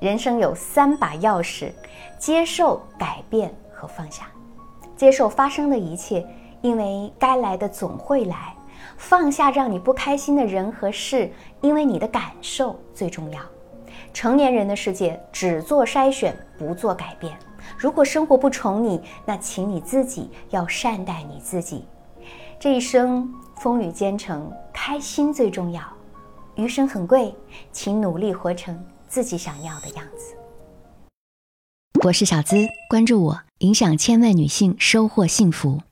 人生有三把钥匙：接受、改变和放下。接受发生的一切，因为该来的总会来；放下让你不开心的人和事，因为你的感受最重要。成年人的世界只做筛选，不做改变。如果生活不宠你，那请你自己要善待你自己。这一生风雨兼程，开心最重要。余生很贵，请努力活成自己想要的样子。我是小资，关注我，影响千万女性，收获幸福。